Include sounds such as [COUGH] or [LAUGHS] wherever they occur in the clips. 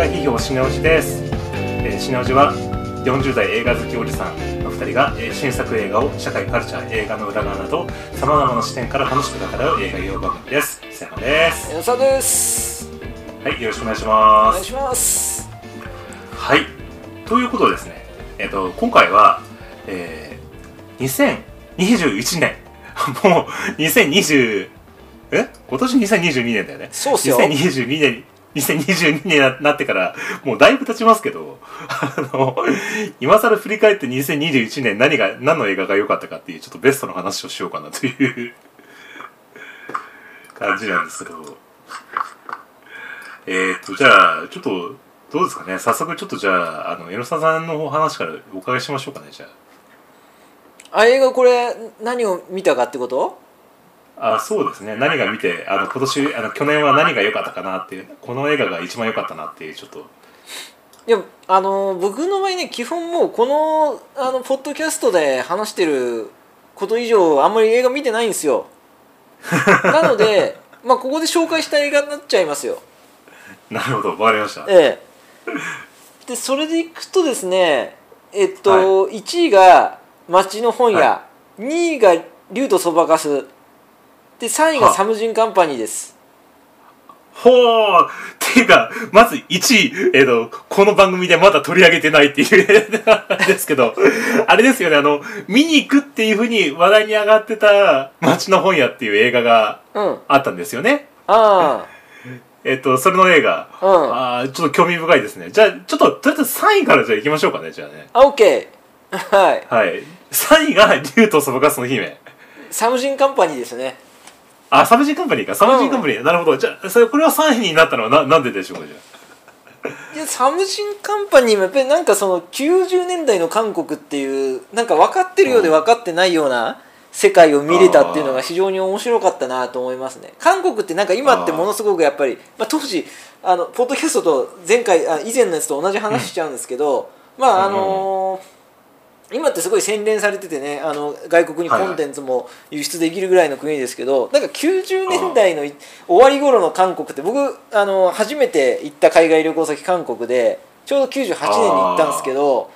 画批評シネオジです、えー、シネオジは40代映画好きおじさんの2人が、えー新作映画を社会カルチャー映画の裏側などさまざまな視点から楽しく語らう映画用番組です。瀬山です。矢野さんです。はいよろしくお願いしおます。願いします。はい。ということでですねえっ、と今回はえー、2021年。[LAUGHS] もう2020え？今年2022年だよね。そうっすよ。2022年2022年になってからもうだいぶ経ちますけどあの今更振り返って2021年何が何の映画が良かったかっていうちょっとベストの話をしようかなという [LAUGHS] 感じなんですけど。え、っとじゃあちょっとどうですかね？早速ちょっとじゃああの江ノ沢さんのお話からお伺いしましょうかねじゃあ。あ映画これ何を見たかってこと？ああそうですね。何が見てあの今年あの去年は何が良かったかなっていうこの映画が一番良かったなっていうちょっと。いやあの僕の場合ね基本もうこのあのポッドキャストで話してること以上あんまり映画見てないんですよ。[LAUGHS] なのでまあここで紹介した映画になっちゃいますよ。なるほど。わかりました。ええ。でそれでいくとですねえっと、1位が町の本屋、は2位が竜とそばかすで3位がは。サムジンカンパニーです。ほー。っていうかまず1位、えー、とこの番組でまだ取り上げてないっていう [LAUGHS] ですけどあれですよねあの見に行くっていうふうに話題に上がってた「町の本屋」っていう映画がうん。あったんですよね。あえっ、とそれの映画。あうん。あーちょっと興味深いですね。じゃあちょっととりあえず3位からじゃあ行きましょうかねじゃあね。あ OK はい。はい。3位が「竜とそばかすの姫」サムジンカンパニーですねあサムジンカンパニーか。サムジンカンパニー、なるほど。じゃあそれこれは3位になったのはななんででしょうかじゃあ。いやサムジンカンパニーもやっぱりなんかその90年代の韓国っていうなんか分かってるようで分かってないような世界を見れたっていうのが非常に面白かったなと思いますね。韓国ってなんか今ってものすごくやっぱり、まあ、当時あのポッドキャストと前回あ以前のやつと同じ話しちゃうんですけど、まああのー今ってすごい洗練されててねあの外国にコンテンツも輸出できるぐらいの国ですけど、なんか90年代のい終わり頃の韓国って僕あの初めて行った海外旅行先韓国でちょうど98年に行ったんですけど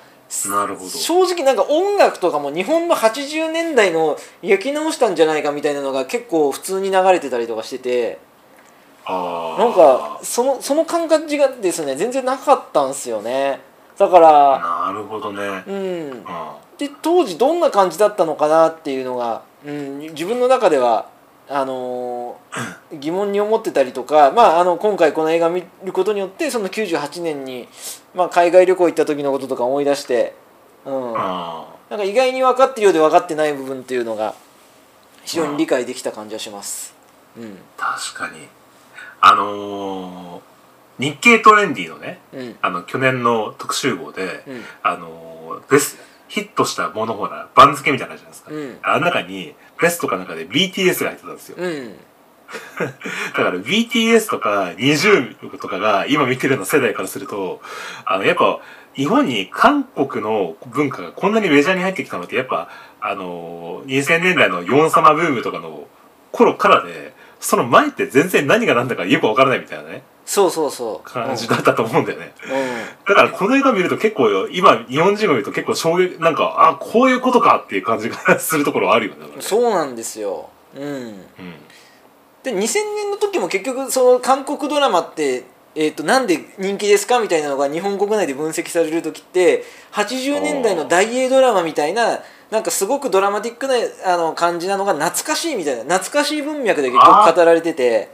なるほど。正直なんか音楽とかも日本の80年代の焼き直したんじゃないかみたいなのが結構普通に流れてたりとかしててなんかそのその感覚がですね全然なかったんですよねだからなるほどね。うん。あで当時どんな感じだったのかなっていうのが、うん、自分の中ではあのー [CLEARS THROAT] 疑問に思ってたりとか、まあ、あの今回この映画見ることによってその98年に、まあ、海外旅行行った時のこととか思い出して、うん、なんあか意外に分かってるようで分かってない部分っていうのが非常に理解できた感じがします。うん。確かに。あのー日経トレンディのねうん。あの去年の特集号で、うん。あのーベスヒットしたものほら番付みたいなじゃないですか、うん。あの中にベストかなんかで BTS が入ってたんですよ、うん。[LAUGHS] だから BTS とか NiziU とかが今見てるような世代からするとあのやっぱ日本に韓国の文化がこんなにメジャーに入ってきたのってやっぱあのー2000年代のヨン様ブームとかの頃からでその前って全然何が何だかよくわからないみたいなねそうそうそう。感じだったと思うんだよね、うん。うんだからこの映画見ると結構今日本人が見ると結構衝撃なんかあこういうことかっていう感じがするところはあるよねそうなんですよ、うん、うん。で2000年の時も結局その韓国ドラマって、えー、となんで人気ですかみたいなのが日本国内で分析される時って80年代の大英ドラマみたいななんかすごくドラマティックなあの感じなのが懐かしいみたいな懐かしい文脈で結構語られてて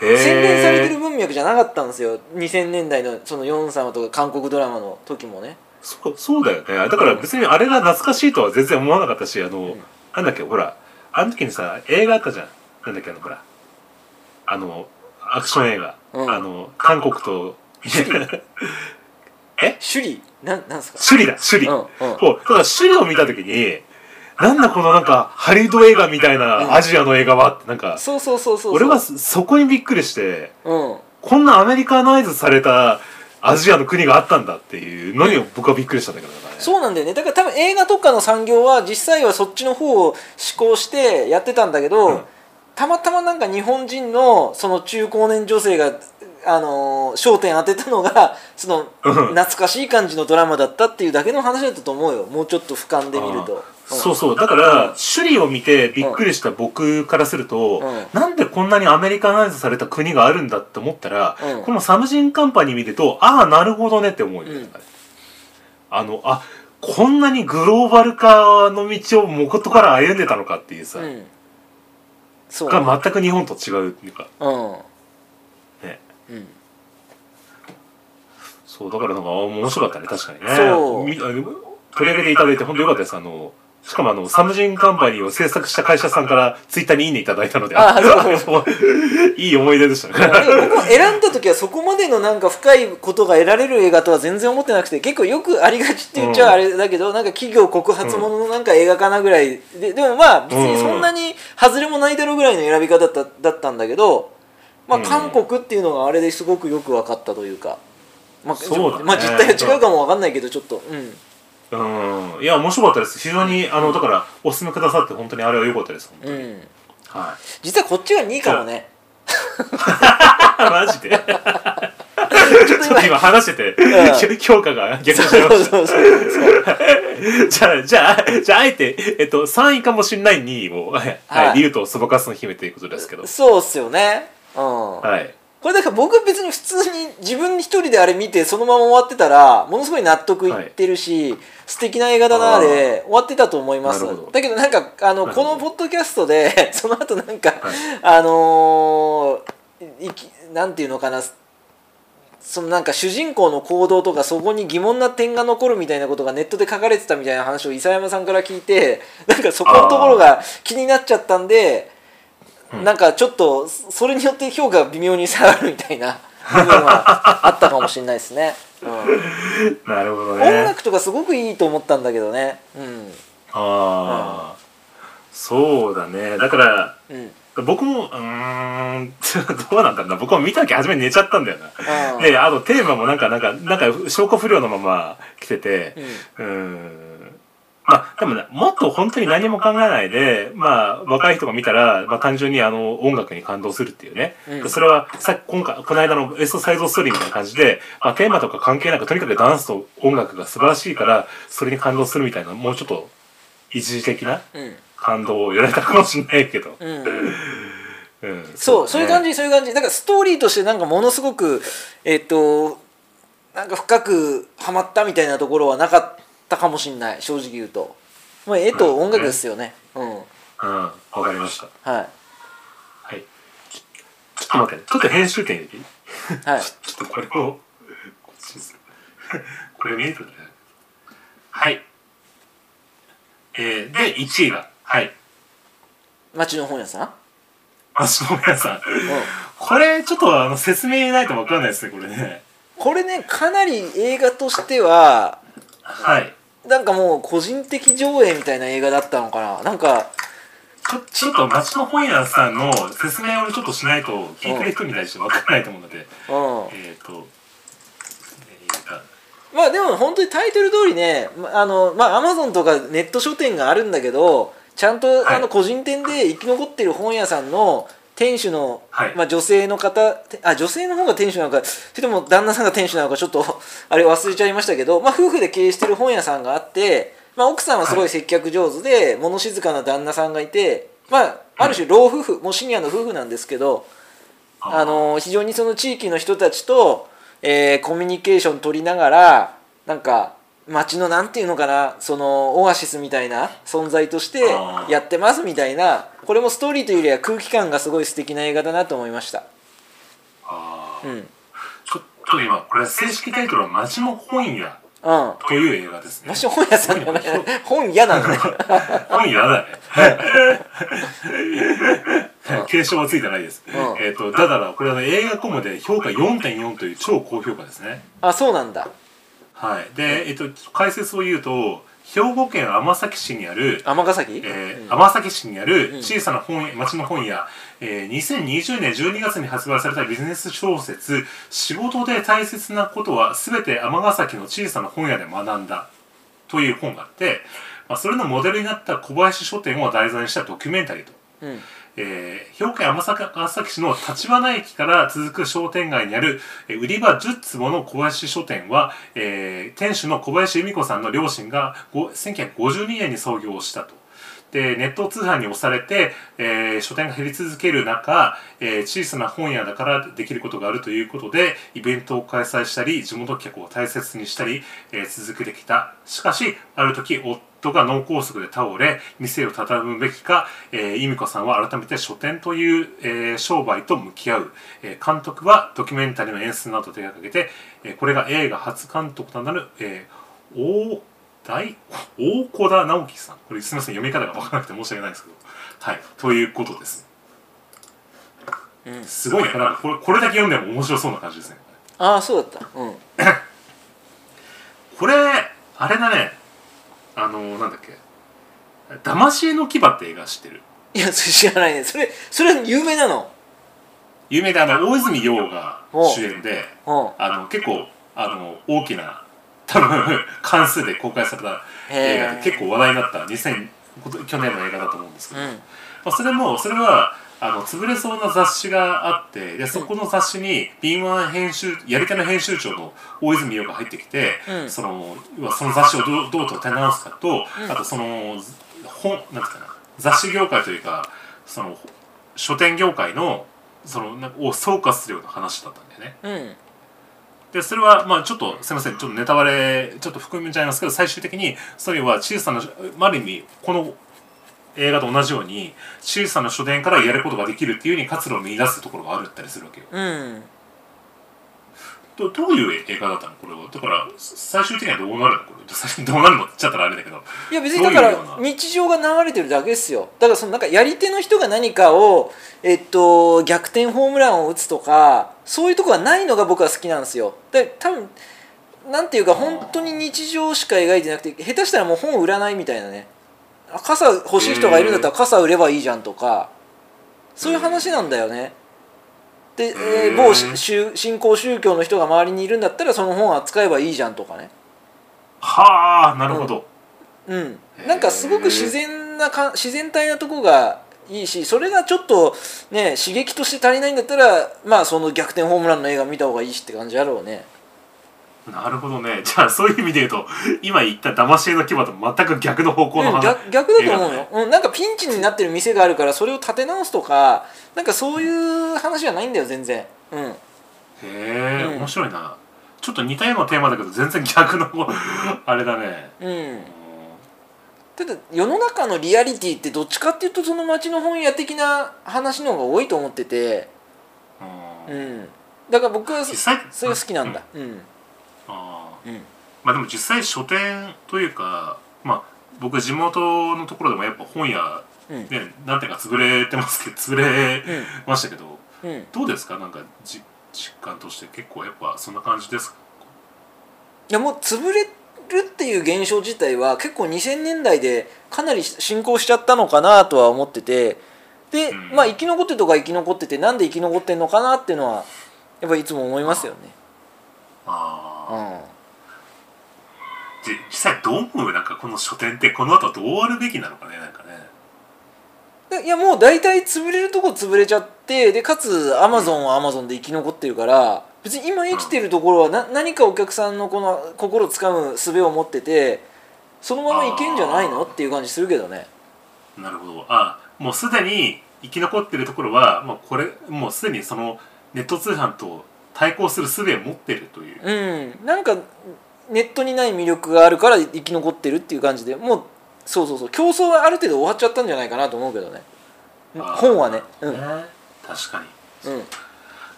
洗練されてる文脈じゃなかったんですよ。2000年代のそのヨン様とか韓国ドラマの時もね。そうそうだよね。だから別にあれが懐かしいとは全然思わなかったしあの、なんだっけほらあの時にさ映画あったじゃん。なんだっけあのほら。あのアクション映画、うん。あの韓国と首里 [LAUGHS] なんなんすか？首里だ首里、うんうん。そうだから首里を見た時になんだこのなんかハリウッド映画みたいなアジアの映画はってなんか、そうそうそうそう俺はそそこにびっくりしてうん。こんなアメリカナイズされたアジアの国があったんだっていうのに僕はびっくりしたんだけどね。そうなんだよね。だから多分映画とかの産業は実際はそっちの方を思考してやってたんだけど、うん。たまたまなんか日本人のその中高年女性があのー焦点当てたのが [LAUGHS] そのうん懐かしい感じのドラマだったっていうだけの話だったと思うよ。もうちょっと俯瞰で見ると、そうそう。だから首里を見てびっくりした僕からすると、うん。なんでこんなにアメリカナイズされた国があるんだって思ったら、うん。このサムジンカンパニー見るとああなるほどねって思うよ、ねうん。あのあこんなにグローバル化の道をもことから歩んでたのかっていうさ、うん。そう。が全く日本と違うっていうか。うん。ね。うん。そうだからなんかあ面白かったね確かにね。そう。みあの取り上げていただいて本当よかったです。あのしかもあのサムジンカンパニーを制作した会社さんからツイッターにいいねいただいたのであそう。[LAUGHS] いい思い出でしたね。僕も選んだ時はそこまでのなんか深いことが得られる映画とは全然思ってなくて結構よくありがちって言っちゃあれだけど、なんか企業告発もののなんか映画かなぐらいででもまあ別にそんなに外れもないだろうぐらいの選び方だっただったんだけど、まあ、うん。韓国っていうのがあれですごくよく分かったというか、まあそうだね。まあ、実態は違うかも分かんないけどちょっと。うんうん。いや面白かったです。非常にあのだからおすすめくださって本当にあれは良かったですうん。は実はこっちが2位かもね。いマジで？ちょっと今話してて、うん。[LAUGHS] 評価が逆にしちゃいました。じゃあ、じゃあ、じゃあ、あえて、えっと、3位かもしれない2位を、はい、はい。竜とそばかすの姫ということですけど。そうっすよね。うん、はい。これだから僕は別に普通に自分一人であれ見てそのまま終わってたらものすごい納得いってるし、素敵な映画だなで終わってたと思います。だけどなんかあのこのポッドキャストで [LAUGHS] その後なんか、はい。あのーいきなんていうのかなそのなんか主人公の行動とかそこに疑問な点が残るみたいなことがネットで書かれてたみたいな話を伊佐山さんから聞いてなんかそこのところが気になっちゃったんでうんなんかちょっとそそれによって評価が微妙に下がるみたいな [LAUGHS] 部分はあったかもしれないですね、うん、[LAUGHS] なるほど音ね。楽とかすごくいいと思ったんだけどねうんああ、そうだね。だから、うん僕も、うーん、[LAUGHS] どうなんだろうな。僕も見た時初めに寝ちゃったんだよな。うんで、あとテーマもなんか、なんか、なんか、消化不良のまま来てて、うん。まあ、でもね、もっと本当に何も考えないで、まあ、若い人が見たら、まあ単純にあの、音楽に感動するっていうね。うんそれは、さっき、今回、この間のベストサイズストーリーみたいな感じで、まあテーマとか関係なく、とにかくダンスと音楽が素晴らしいから、それに感動するみたいな、もうちょっと、一時的なうん感動をやられたかもしれないけど。うんうん。そうそういう感じ。じそういう感じだからストーリーとしてなんかものすごくえっ、となんか深くハマったみたいなところはなかったかもしれない正直言うと、まあ、絵と音楽ですよねうんうん。わかりました。はいはい。ちょっと待って、ちょっと編集点入れていい？はい [LAUGHS] ちょっとこれを、こっちです。これ見えてるね。はい。えー、で、1位が、はい。町の本屋さん、足の皆さん。うん、これ、ちょっとあの、説明ないとわかんないですね、これね。これねかなり映画としてははい。なんかもう個人的上映みたいな映画だったのかな？なんかちょ、ちょっと町の本屋さんの説明をちょっとしないと、聞いてる人に対してわからないと思うので、うん。えっ、ー、と、まあでも本当にタイトル通りねまあのまあアマゾンとかネット書店があるんだけどちゃんとはい。あの個人店で生き残ってる本屋さんの店主の、はい。まあ、女性の方てあ女性の方が店主なのかそれとも旦那さんが店主なのかちょっと [LAUGHS] あれ忘れちゃいましたけど、まあ、夫婦で経営してる本屋さんがあって、まあ、奥さんはすごい接客上手で、物静かな旦那さんがいて、まあ、ある種老夫婦もうシニアの夫婦なんですけど、あの非常にその地域の人たちと、えーコミュニケーション取りながらなんか街のなんていうのかなそのオアシスみたいな存在としてあーやってますみたいなこれもストーリーというよりは空気感がすごい素敵な映画だなと思いました。あーうん、うん、ちょっと今、これ正式タイトルは町の本屋という映画ですね。マシ本屋さんじゃない本屋なんだね。[LAUGHS] 本屋だね。継承はついてないです。うんえっ、と、ただこれは、ね、映画コムで評価4.4という超高評価ですね。あそうなんだ。はい。で、えっ、と、解説を言うと、兵庫県尼崎市にある、尼崎、えー、うん。尼崎市にあるうん。小さな本屋町の本屋、えー、2020年12月に発売されたビジネス小説「仕事で大切なことは全て尼崎の小さな本屋で学んだ」という本があって、まあ、それのモデルになった小林書店を題材にしたドキュメンタリーと。うんえー、兵庫県尼崎市の立花駅から続く商店街にある、えー売り場10坪の小林書店は、えー店主の小林由美子さんの両親が1952年に創業したと。でネット通販に押されて、えー書店が減り続ける中、えー小さな本屋だからできることがあるということでイベントを開催したり地元客を大切にしたり、えー続けてきた。しかしある時夫が脳梗塞で倒れ店を畳むべきか、え、由美子さんは改めて書店という、えー商売と向き合う、えー監督はドキュメンタリーの演出などを手がけて、えーこれが映画初監督となる、えー大大大小田直樹さん。これすみません読み方が分からなくて申し訳ないんですけど。はい。ということです。うん。すごいね。なんかこれこれだけ読んでも面白そうな感じですね。ああそうだった。うん。これあれだね。あのなんだっけ「騙し絵の牙」って映画知ってる？いやそれ知らないね。それそれ有名なの？有名であの大泉洋が主演でう。んあの結構あの大きな多分関数で公開された映画で結構話題になった2000去年の映画だと思うんですけど、うん。まあ、それもそれはあの潰れそうな雑誌があってでそこの雑誌に敏腕編集やり手の編集長の大泉洋が入ってきて、うん。そのその雑誌をどうどう立て直すかと、うん。あとその本なんていうかな雑誌業界というかその書店業界のそのなんかを総括するような話だったんだよね。でそれはまあちょっとすみませんちょっとネタバレちょっと含めちゃいますけど最終的にそれは小さなある意味この映画と同じように小さな書店からやることができるっていうふうに活路を見出すところがあるったりするわけようんどどういう映画だったのこれはだから最終的にはどうなるのこれどうなるのって言っちゃったらあれだけどいや別にだから日常が流れてるだけですよだからそのなんかやり手の人が何かを、えっと、逆転ホームランを打つとかそういうとこがないのが僕は好きなんですよ。で多分なんていうか本当に日常しか描いてなくて下手したらもう本売らないみたいなね。あ傘欲しい人がいるんだったら傘売ればいいじゃんとかそういう話なんだよね。で、えーうん。某新興宗教の人が周りにいるんだったらその本扱えばいいじゃんとかね。はあなるほど、うん、なんかすごく自然なか自然体なとこがいいしそれがちょっとね刺激として足りないんだったらまあその逆転ホームランの映画見た方がいいしって感じやろうね。なるほどね。じゃあそういう意味で言うと今言った騙し絵の牙と全く逆の方向のうん、話、逆逆だと思うよ、うん、なんかピンチになってる店があるからそれを立て直すとかなんかそういう話じゃないんだよ全然。うん。へえ、うん。面白いな。ちょっと似たようなテーマだけど全然逆のあれだね。うんただ世の中のリアリティってどっちかっていうとその町の本屋的な話の方が多いと思ってて。ううん。んだから僕はそ実際それが好きなんだ。うん。あー。うん。まあでも実際書店というかまあ僕地元のところでもやっぱ本屋うん。ね何点か潰れてますけど潰れましたけど、うん。どうですか？なんかじ実感として結構やっぱそんな感じですか？いやもう潰れるっていう現象自体は結構2000年代でかなり進行しちゃったのかなとは思っててで、うん。まあ生き残ってるとか生き残っててなんで生き残ってんのかなっていうのはやっぱりいつも思いますよね。ああ、うん。じ実際どう思う？なんかこの書店ってこの後どうあるべきなのかねなんかね。でいやもう大体潰れるとこ潰れちゃってでかつアマゾンはアマゾンで生き残ってるから別に今生きてるところはな何かお客さんのこの心をつかむ術を持っててそのままいけんじゃないのっていう感じするけどね。なるほど。あもうすでに生き残ってるところはもうこれもうすでにそのネット通販と対抗する術を持ってるという、うん、なんかネットにない魅力があるから生き残ってるっていう感じでもうそうそうそう。競争はある程度終わっちゃったんじゃないかなと思うけどね。本はね。うん。ね確かに、うん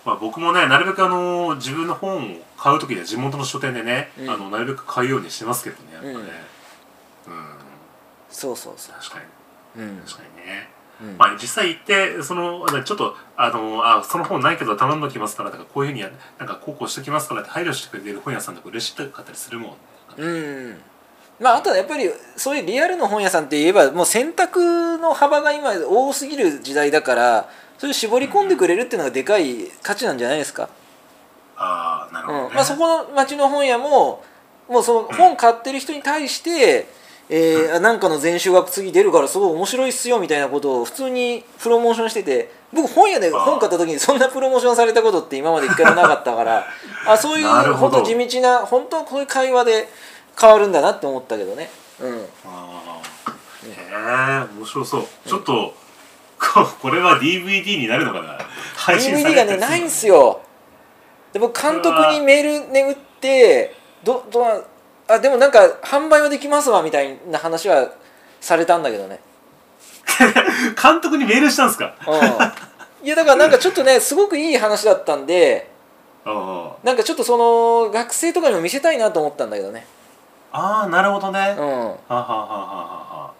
まあ、僕もねなるべくあの自分の本を買う時には地元の書店でね、うん。あのなるべく買うようにしてますけどねやっぱね。うん、そうそうそ確かに。ううん、確かにね。うん。まあ、実際行ってそのあちょっとあのあその本ないけど頼んどきますからとかこういうふうにやなんかこうこうしてきますからって配慮してくれてる本屋さんとか嬉しかったりするもん、うん。まああとはやっぱりそういうリアルの本屋さんって言えばもう選択の幅が今多すぎる時代だからそれを絞り込んでくれるっていうのがでかい価値なんじゃないですか、ああなるほどね、うん。まあ、そこの町の本屋ももうその本買ってる人に対してえー、あなんかの全集が次出るからすごい面白いっすよみたいなことを普通にプロモーションしてて僕本屋で本買った時にそんなプロモーションされたことって今まで一回もなかったから [LAUGHS] あそういうほど。本当地道な本当こういう会話で変わるんだなって思ったけどね。うん。あー。へえ面白そう。ちょっとここれは DVD になるのかな？配信さ DVD れたりするがねないんすよ。で僕監督にメールね打ってどどうあでもなんか販売はできますわみたいな話はされたんだけどね。[LAUGHS] 監督にメールしたんですか？うん。いやだからなんかちょっとねすごくいい話だったんであなんかちょっとその学生とかにも見せたいなと思ったんだけどね。あーなるほどね、うん。はははははは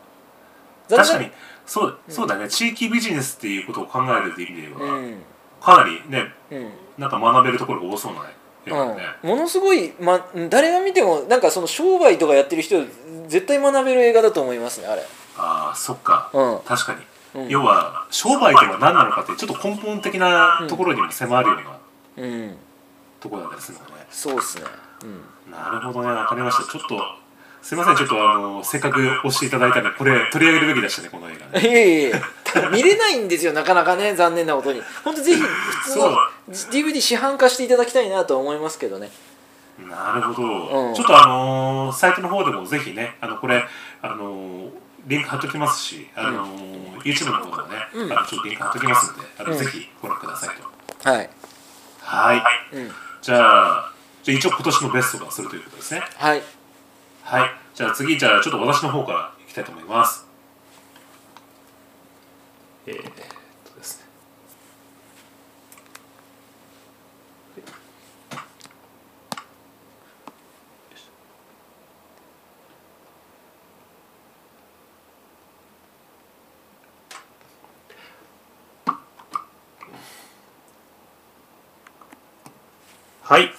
残念。確かにそうそうだね。地域ビジネスっていうことを考えるっていう意味では、うん。かなりねうん。なんか学べるところが多そうな映画だね、うん、ものすごい、ま、誰が見てもなんかその商売とかやってる人絶対学べる映画だと思いますねあれ。ああそっか、うん。確かに、うん。要は商売とは何なのかってちょっと根本的なところにも迫るようなうん。ところだったりするのね、そうっすね。うん。なるほどね。わかりました。ちょっとすいませんちょっとあのせっかく押していただいたんでこれ取り上げるべきでしたねこの映画ね。いえいえ見れないんですよなかなかね残念なことに。本当ぜひ普通の DVD 市販化していただきたいなとは思いますけどね。なるほど、うん。ちょっとあのーサイトの方でもぜひねあのこれあのーリンク貼っときますし、あのー YouTube の方でもね、うん。あのちょっとリンク貼っときますのであの、うん。ぜひご覧くださいと。はい。はい。うん。じゃあじゃあ一応今年のベストがするということですね。はいはい。じゃあ次じゃあちょっと私の方からいきたいと思います。えー、っとですね。はい。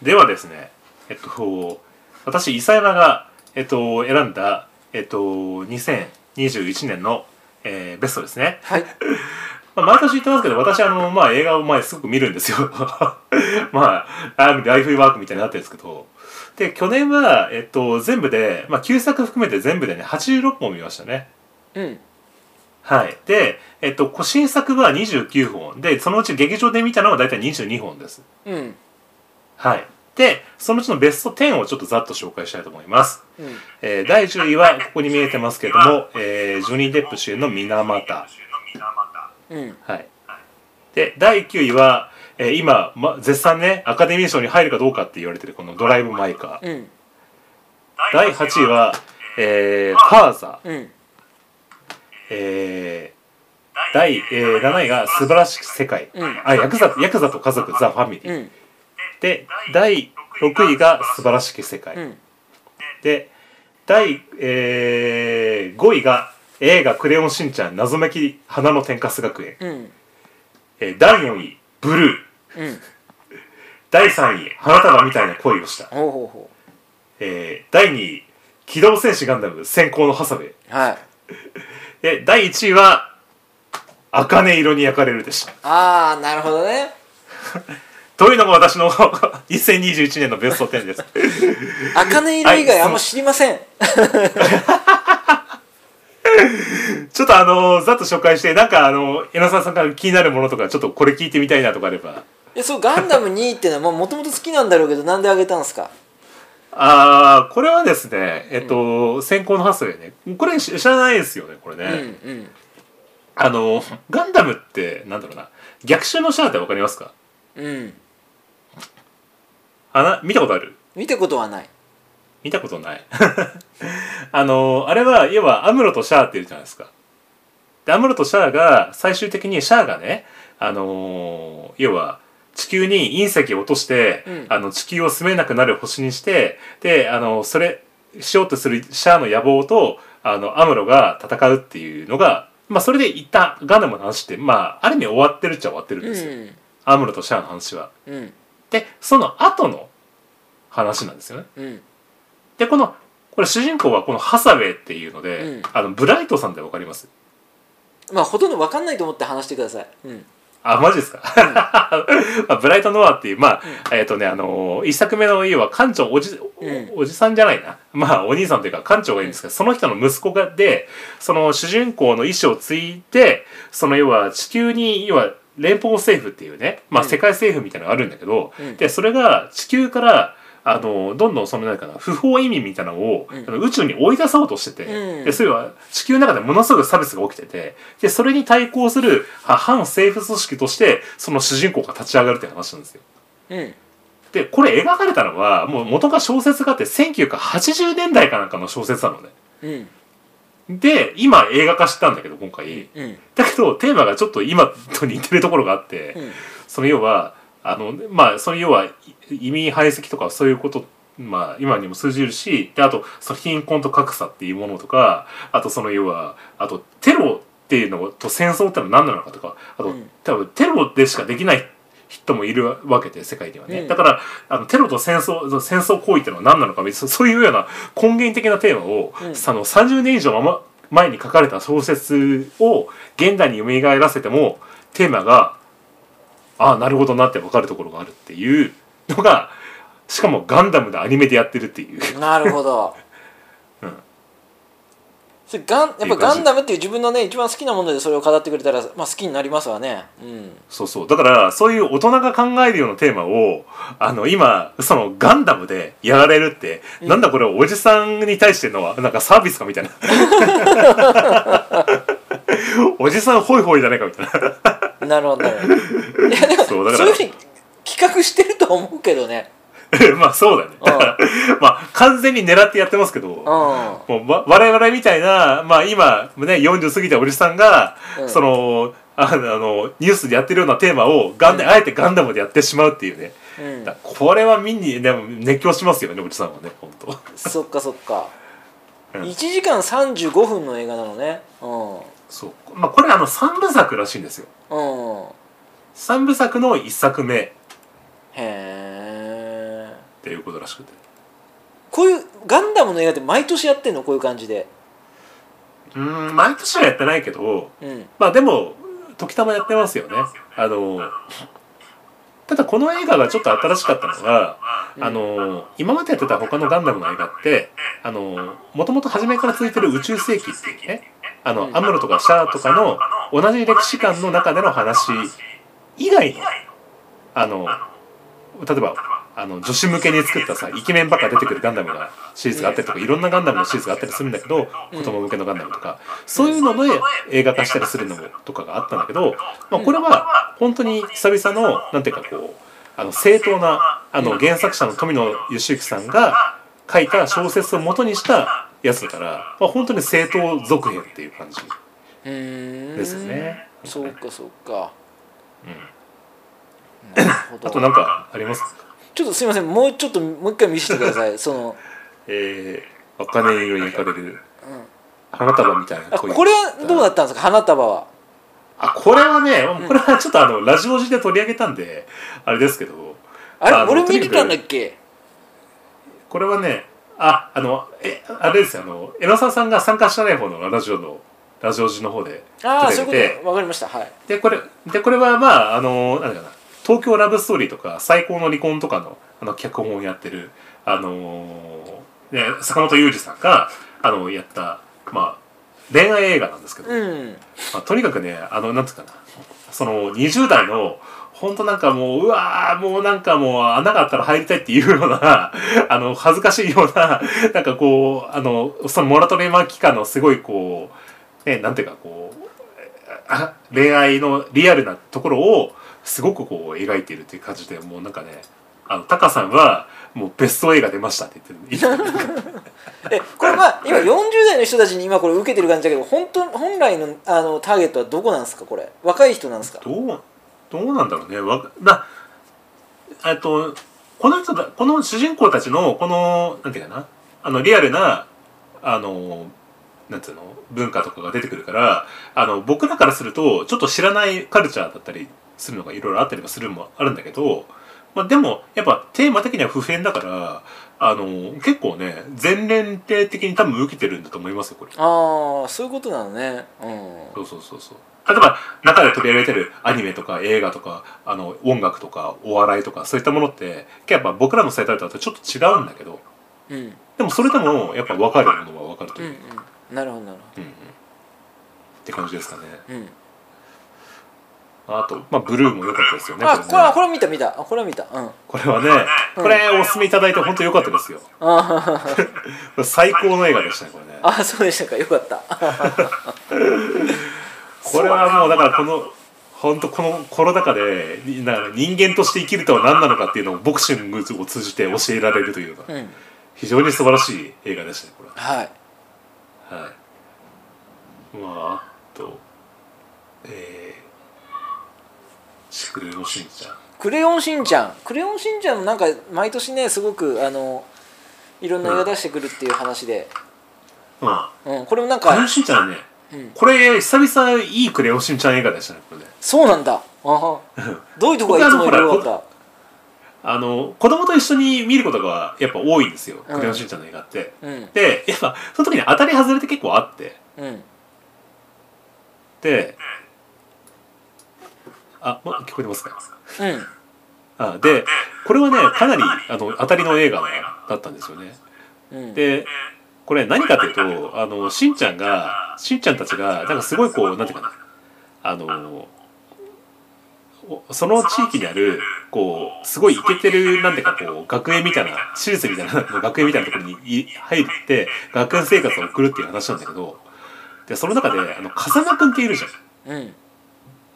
ではですね、えっと、私、伊佐山が、えっと、選んだ、えっと、2021年の、えーベストですね。はい [LAUGHS] まあ、毎年言ってますけど、私、あの、まあ、映画を前すごく見るんですよ。[LAUGHS] まあ、ライフライフワークみたいになってるんですけど。で、去年は、えっと、全部で、まあ、旧作含めて全部でね、86本見ましたね。うんはい。で、えっと、こ新作は29本。で、そのうち劇場で見たのは大体22本です。うんはい。で、そのうちのベスト10をちょっとざっと紹介したいと思います。うんえー第10位は、ここに見えてますけども、えージョニー・デップ主演の水俣。うんはい。で、第9位は、えー今、ま、絶賛ね、アカデミー賞に入るかどうかって言われてるこのドライブ・マイカー。うん第8位は、えー、ファーザー。うんえー第、えー7位が素晴らしき世界。うんあ、ヤクザ、ヤクザと家族、ザ・ファミリー。うんで、第6位が素晴らしき世界。うん。で第、えー5位が映画「クレヨンしんちゃん謎めき花の天かす学園。うん」えー第4位「ブルー。うん」[LAUGHS] 第3位「花束みたいな恋をした。ほうほうほ」えー第2位「機動戦士ガンダム先行のハサウェイ。うはい」[LAUGHS] で第1位は「茜色に焼かれる」でしたああなるほどね [LAUGHS] というのが私の [LAUGHS] 2021年のベスト10です。茜色以外あんま知りません、ちょっとあのざっと紹介してなんかあの柳沢さんから気になるものとかちょっとこれ聞いてみたいなとかあれば。いやそうガンダム2っていうのはもともと好きなんだろうけどなんであげたんですか？ああこれはですねえっと、先行のハサウェイね。これ知らないですよねこれね、うんうん。あのガンダムってなんだろうな。逆襲のシャアってわかりますか？うんあな見たことある？見たことはない。見たことない。[LAUGHS] あのあれは要はアムロとシャアっているじゃないですか。でアムロとシャアが最終的にシャアがねあの要は地球に隕石を落として、うん。あの地球を住めなくなる星にしてであのそれしようとするシャアの野望とあのアムロが戦うっていうのがまあそれで一旦ガンダムの話ってまあある意味終わってるっちゃ終わってるんうですよ、ん。アムロとシャアの話は。うんでその後の話なんですよね。うん。でこのこれ主人公はこのハサウェイっていうので、うん。あのブライトさんってわかります？まあほとんど分かんないと思って話してください。うん。あマジですか、[LAUGHS] まあ、ブライト・ノアっていうまあ、えっ、とねあのー一作目の家は館長おじ、うん。おじさんじゃないな。まあお兄さんというか館長がいいんですけど、その人の息子がでその主人公の意思を継いでその要は地球に要は連邦政府っていうね、まあ、うん。世界政府みたいなのがあるんだけど、うん。でそれが地球からあのどんどんそのなんかな不法移民みたいなのを、うん。宇宙に追い出そうとしてて、うん。でそれは地球の中でものすごく差別が起きててでそれに対抗するあ反政府組織としてその主人公が立ち上がるっていう話なんですよ。うん。でこれ描かれたのはもう元が小説があって1980年代かなんかの小説なのね。うんで今映画化したんだけど今回。うん。だけどテーマがちょっと今と似てるところがあって、うん。その要はあのまあその要は移民排斥とかそういうことまあ今にも通じるしであとその貧困と格差っていうものとかあとその要はあとテロっていうのと戦争ってのは何なのかとかあと、うん。多分テロでしかできない人もいるわけで世界にはね、うん。だからあのテロと戦争戦争行為っていうのは何なのか別に [LAUGHS] そういうような根源的なテーマを、うん。あの30年以上まま前に書かれた小説を現代に蘇らせてもテーマがああなるほどなって分かるところがあるっていうのがしかもガンダムでアニメでやってるっていう。なるほど、[LAUGHS] うんそれガンやっぱガンダムっていう自分のね一番好きなものでそれを語ってくれたら、まあ、好きになりますわね。うん。そうそう。だからそういう大人が考えるようなテーマをあの今そのガンダムでやられるって、うん。なんだこれおじさんに対してのはなんかサービスかみたいな。[LAUGHS] おじさんホイホイじゃないかみたいな。なるほど。いやでもそうだから。そういうふうに企画してると思うけどね [LAUGHS] まあそうだよね。だからまあ完全に狙ってやってますけど、うん。もうわ我々みたいな、まあ今、ね、40過ぎたおじさんが、うん。その、あの、あのニュースでやってるようなテーマをガンで、あえてガンダムでやってしまうっていうね。うん。だこれは見に、でも熱狂しますよね、おじさんはね、本当。そっかそっか、うん。1時間35分の映画なのね。うん。そう。まあこれあの3部作らしいんですよ。うん。3部作の1作目。っへえていうことらしくて。こういうガンダムの映画って毎年やってんの？こういう感じで。うーん、毎年はやってないけど、うん。まあでも、時たまやってますよね。あの、ただこの映画がちょっと新しかったのが、うん。あの、今までやってた他のガンダムの映画って、あの、もともと初めから続いてる宇宙世紀っていうね、あの、うん。アムロとかシャアとかの同じ歴史観の中での話以外の、あの、例えば、あの女子向けに作ったさイケメンばっか出てくるガンダムがシリーズがあったりとかいろんなガンダムのシリーズがあったりするんだけどうん。子供向けのガンダムとかそういうので映画化したりするのもとかがあったんだけど、まあ、これは本当に久々のなんていうかこうあの正当なあの原作者の富野義行さんが書いた小説を元にしたやつだから、まあ、本当に正当続編っていう感じ、ですよね。そうかそうか。うん、あとなんかあります？かちょっとすいません。もうちょっともう一回見せてください。[LAUGHS] その、えー、茜色に行かれる。うん、花束みたいなこれはどうだったんですか？花束は。あこれはねん。これはちょっとあのラジオ時で取り上げたんであれですけど。あれ？俺見てたんだっけ？これはねああのえあれですよ。あの江ノ沢さんが参加してない方のラジオのラジオ時の方でああそういう取り上げて。こと。わかりました。はい。でこれでこれはまああのなんだかな東京ラブストーリーとか最高の離婚とかのあの脚本をやってるあのーね、坂本裕二さんがあのやったまあ恋愛映画なんですけど、うん。まあ、とにかくねあのなんつうかなその20代の本当なんかもううわーもうなんかもう穴があったら入りたいっていうような [LAUGHS] あの恥ずかしいようななんかこうあのそのモラトリアム期間のすごいこうねなんていうかこうあ恋愛のリアルなところをすごくこう描いているっていう感じでもうなんかねあのタカさんはもうベスト映画出ましたって言ってる。[LAUGHS] えこれまあ今40代の人たちに今これ受けてる感じだけど本当本来のあのターゲットはどこなんですかこれ？若い人なんですか？どうどうなんだろうね。わかだえっとこの人だこの主人公たちのこのなんていうかな？あのリアルなあのなんていうの？文化とかが出てくるからあの僕らからするとちょっと知らないカルチャーだったりするのがいろいろあったりはするのもあるんだけど、まあ、でもやっぱテーマ的には普遍だからあの結構ね全年齢的に多分受けてるんだと思いますよこれ。ああそういうことなのね。うん。そうそうそうそう。例えば中で取り上げてるアニメとか映画とかあの音楽とかお笑いとかそういったものってやっぱ僕らの世代とはちょっと違うんだけどうん。でもそれでもやっぱ分かるものは分かるとうんいう。う、んなるほどなるうんうん。って感じですかね。ほどうんあと、まあ、ブルーも良かったですよねあこれはこれれ見た見たあこれは見た。うん。これはねこれおすすめいただいて本当良かったですよ。あ最高の映画でしたねこれね。あそうでしたか。よかった。[LAUGHS] これはもうだからこの本当このコロナ禍でにな人間として生きるとは何なのかっていうのをボクシングを通じて教えられるというかうん。非常に素晴らしい映画でしたねこれ。はい。はい。まああとえー、シクレのしんちゃん。クレヨンしんちゃん。クレヨンしんちゃんもなんか毎年ねすごくあのいろんな映画出してくるっていう話で、うん。うん、これもなんクレヨかンしんちゃんねうん。これ久々いいクレヨンしんちゃん映画でしたねこれねそうなんだ。あは。どういうとこがいつもより良かっあの子供と一緒に見ることがやっぱ多いんですよ、うん。クレヨンしんちゃんの映画って。たうん。でやっぱその時に当たり外れって結構あって。うん。であ、ま、聞こえてますか？うん。あでこれはねかなりあの当たりの映画だったんですよね。うん。でこれ何かっていうとあのしんちゃんがしんちゃんたちがなんかすごいこうなんていうかな。あのおその地域にあるこうすごいイケてるなんていうかこう学園みたいな私立みたいな学園みたいなところにい入って学園生活を送るっていう話なんだけどでその中であの風間くんっているじゃん。うん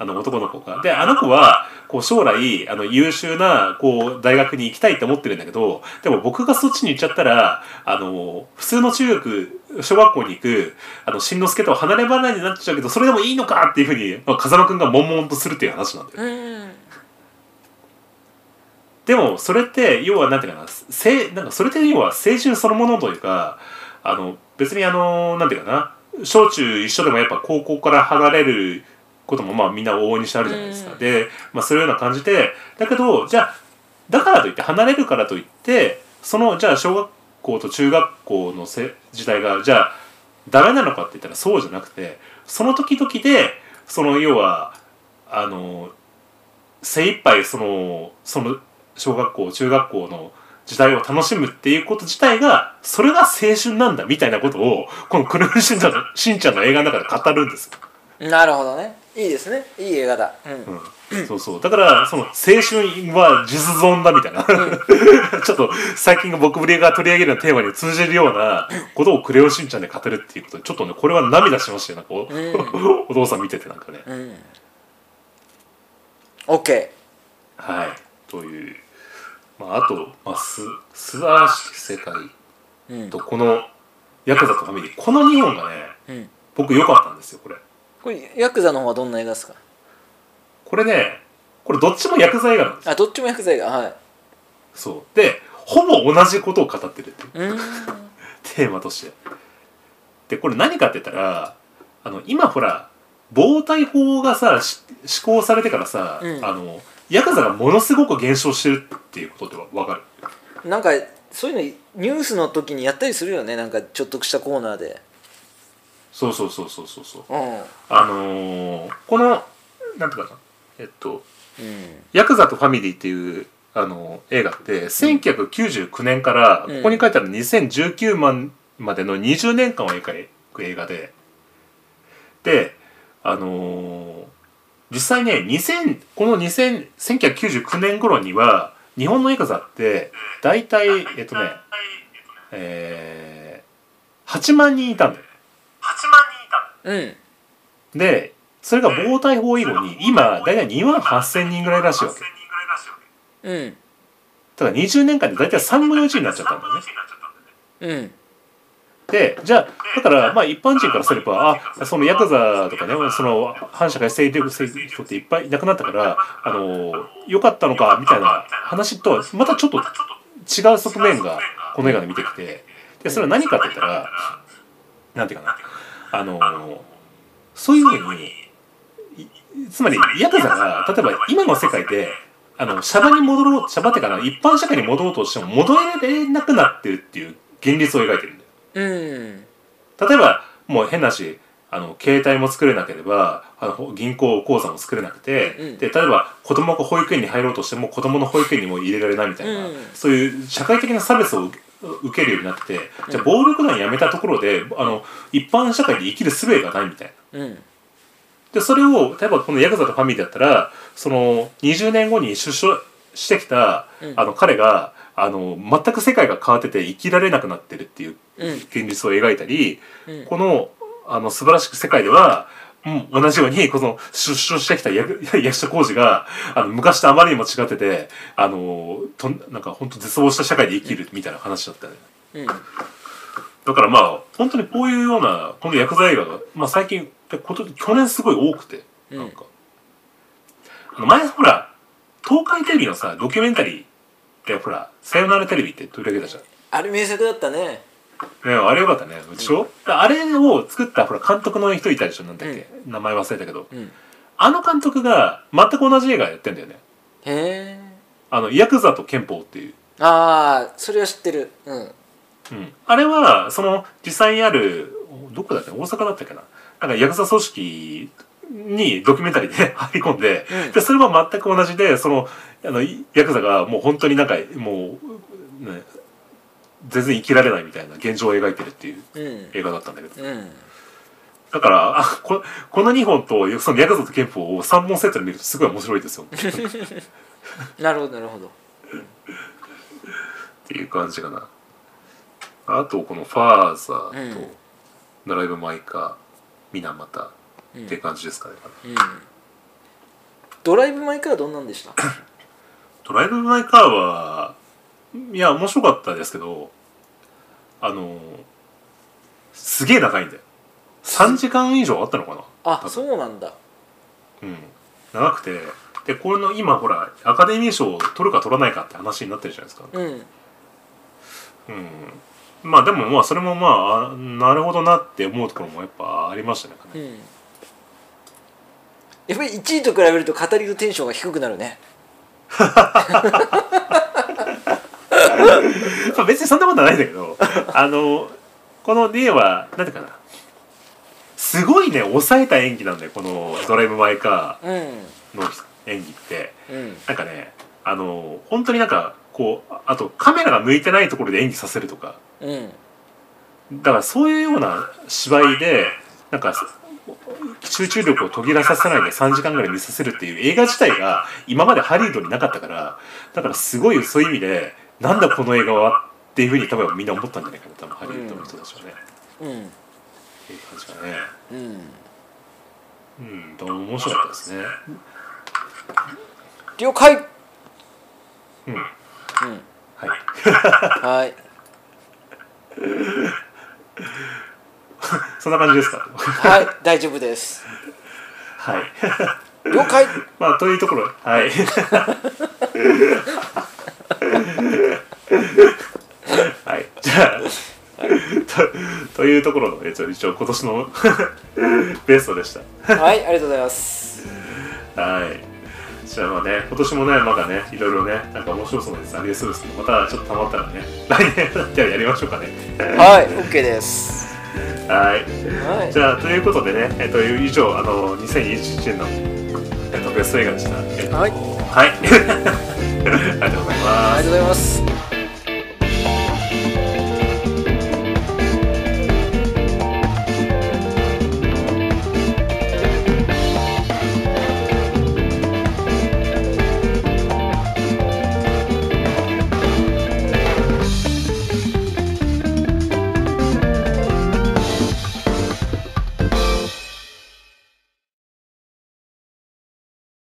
あの男の子が。で、あの子は、こう将来、あの優秀な、こう、大学に行きたいって思ってるんだけど、でも僕がそっちに行っちゃったら、あの、普通の中学、小学校に行く、あの、しんのすけとは離れ離れになっちゃうけど、それでもいいのかっていうふうに、まあ、風間くんが悶々とするっていう話なんだよ。うんでも、それって、要は、なんていうかな、せなんかそれって要は青春そのものというか、あの、別にあの、なんていうかな、小中一緒でもやっぱ高校から離れることもまあみんな往々にしてあるじゃないですか。うんで、まあそういうような感じで、だけど、じゃあ、だからといって離れるからといって、その、じゃあ小学校と中学校のせ時代が、じゃあ、ダメなのかって言ったらそうじゃなくて、その時々で、その要は、あの、精一杯その、その小学校、中学校の時代を楽しむっていうこと自体が、それが青春なんだみたいなことを、このクルーしんちゃんのしんちゃんの映画の中で語るんですよ。なるほどねいいですね。いい映画だ。うん。うん、そうそう。だからその青春は実存だみたいな。[LAUGHS] ちょっと最近の僕ぶりが取り上げるようなテーマに通じるようなことをクレヨンしんちゃんで語るっていうことでちょっとねこれは涙しましたよ。なんかお,、うお父さん見ててなんかね。うん。OK はい。という、まあ、あと、まあ、す素晴らしき世界。うん。とこのヤクザとファミリー。この2本がねうん。僕良かったんですよこれこれヤクザの方はどんな映画ですか？これねこれどっちもヤクザ映画なんです。よあどっちもヤクザ映画。はい。そう。でほぼ同じことを語ってるっていう。[LAUGHS] テーマとして。でこれ何かって言ったらあの今ほら暴対法がさし施行されてからさ、うん。あのヤクザがものすごく減少してるっていうことでわかる？なんかそういうのニュースの時にやったりするよね。なんかちょっとしたコーナーでそうそうそうそうそうそう。うん。あのーこのなんていうかな。えっとうん「ヤクザとファミリー」っていうあの映画って1999年から、うん。ここに書いてある2019年までの20年間を描く映画で。であのー実際ね2000この2000 1999年頃には日本のヤクザって大体えっとねえー、8万人いたんだようん。でそれが暴対法以後に今大体2万8000人ぐらいらしいわけ。うん。だから20年間で大体3分の1になっちゃったんだよね。うん。でじゃあだからまあ一般人からすればあそのヤクザとかねその反社会勢力勢人っていっぱいいなくなったからあの良かったのかみたいな話とはまたちょっと違う側面がこの映画で見てきてでそれは何かって言ったらなんていうかな。あのそういうふうにいつまりヤクザが例えば今の世界であのシャバに戻ろうシャバってかな一般社会に戻ろうとしても戻れなくなってるっていう現実を描いてるんだよ。うん。例えばもう変なしあの携帯も作れなければあの銀行口座も作れなくて、うんで例えば子供が保育園に入ろうとしても子供の保育園にも入れられないみたいな、うん。そういう社会的な差別を受けるようになってて、じゃあ暴力団やめたところであの一般社会で生きる術がないみたいな。うん。でそれを例えばこのヤクザとファミリーだったらその20年後に出所してきた、うん。あの彼があの全く世界が変わってて生きられなくなってるっていううん。現実を描いたり、うん。このあの素晴らしく世界では、うん、同じようにこの出所してきた役 [LAUGHS] 役所広司があの昔とあまりにも違っててあのとんなんか本当絶望した社会で生きるみたいな話だったね。うん。だからまあ本当にこういうようなこのヤクザ映画が、まあ、最近こと去年すごい多くてなんか、あの前ほら東海テレビのさドキュメンタリーってほら「さよならテレビ」って取り上げたじゃん。あれ名作だったねね、あれよかったね。でしょ、あれを作ったほら監督の人いたでしょ？なんだっけ、名前忘れたけど。うん。あの監督が全く同じ映画やってんだよね。へえあのヤクザと憲法っていう、ああそれは知ってる。うん。うん、あれはその実際にあるどこだっけ大阪だったっけな？なんかヤクザ組織にドキュメンタリーで [LAUGHS] 入り込んで、うん。でそれは全く同じでそのあのヤクザがもう本当になんかもう、ね、全然生きられないみたいな現状を描いてるっていううん。映画だったんだけど。うん。だからあここの2本とそのヤクザと憲法を3本セットで見るとすごい面白いですよ。[LAUGHS] なるほどなるほど。っていう感じかな。あとこの「ファーザー」とうん「ドライブ・マイ・カー」「水俣」うん。っていう感じですかね、うん。ドライブ・マイ・カーはどんなんでした？ドライブ・マイ・カーはいや面白かったですけどあのすげえ長いんだよ。3時間以上あったのかな？あそうなんだ。うん。長くてでこれの今ほらアカデミー賞を取るか取らないかって話になってるじゃないですか。うん。うん。まあでもまあそれもまああなるほどなって思うところもやっぱありましたねうん。やっぱり1位と比べると語りのテンションが低くなるね [LAUGHS] まあ別にそんなことはないんだけどあのこの例はなんていうかな。すごいね抑えた演技なんだよこの「ドライブ・マイ・カうん。ー」の演技って。うん。なんかねあの本当になんかこうあとカメラが向いてないところで演技させるとか。うん。だからそういうような芝居でなんか集中力を途切らさせないで3時間ぐらい見させるっていう映画自体が今までハリウッドになかったからだからすごいそういう意味でなんだこの映画はっていうふうに多分みんな思ったんじゃないかな多分ハリウッドの人たちはね、うん。っていう感じがね。うん。うんと面白かったですね。了解。うん。うん。はい。はい。[LAUGHS] そんな感じですか？はい大丈夫です。はい。了解。[LAUGHS] まあというところ。はいはい [LAUGHS] じゃあとというところのえっと一応今年の [LAUGHS] ベストでした。はいありがとうございます。はい。じゃあまあね今年もねまだねいろいろねなんか面白そうなやつありそうですけどまたちょっとたまったらね来年じゃあやりましょうかね。はい OK です。はい。はい。じゃあということでねえっと以上あの2021年のえっとベスト映画でした。えっとはい。はい。[LAUGHS] ありがとうございます。ありがとうございます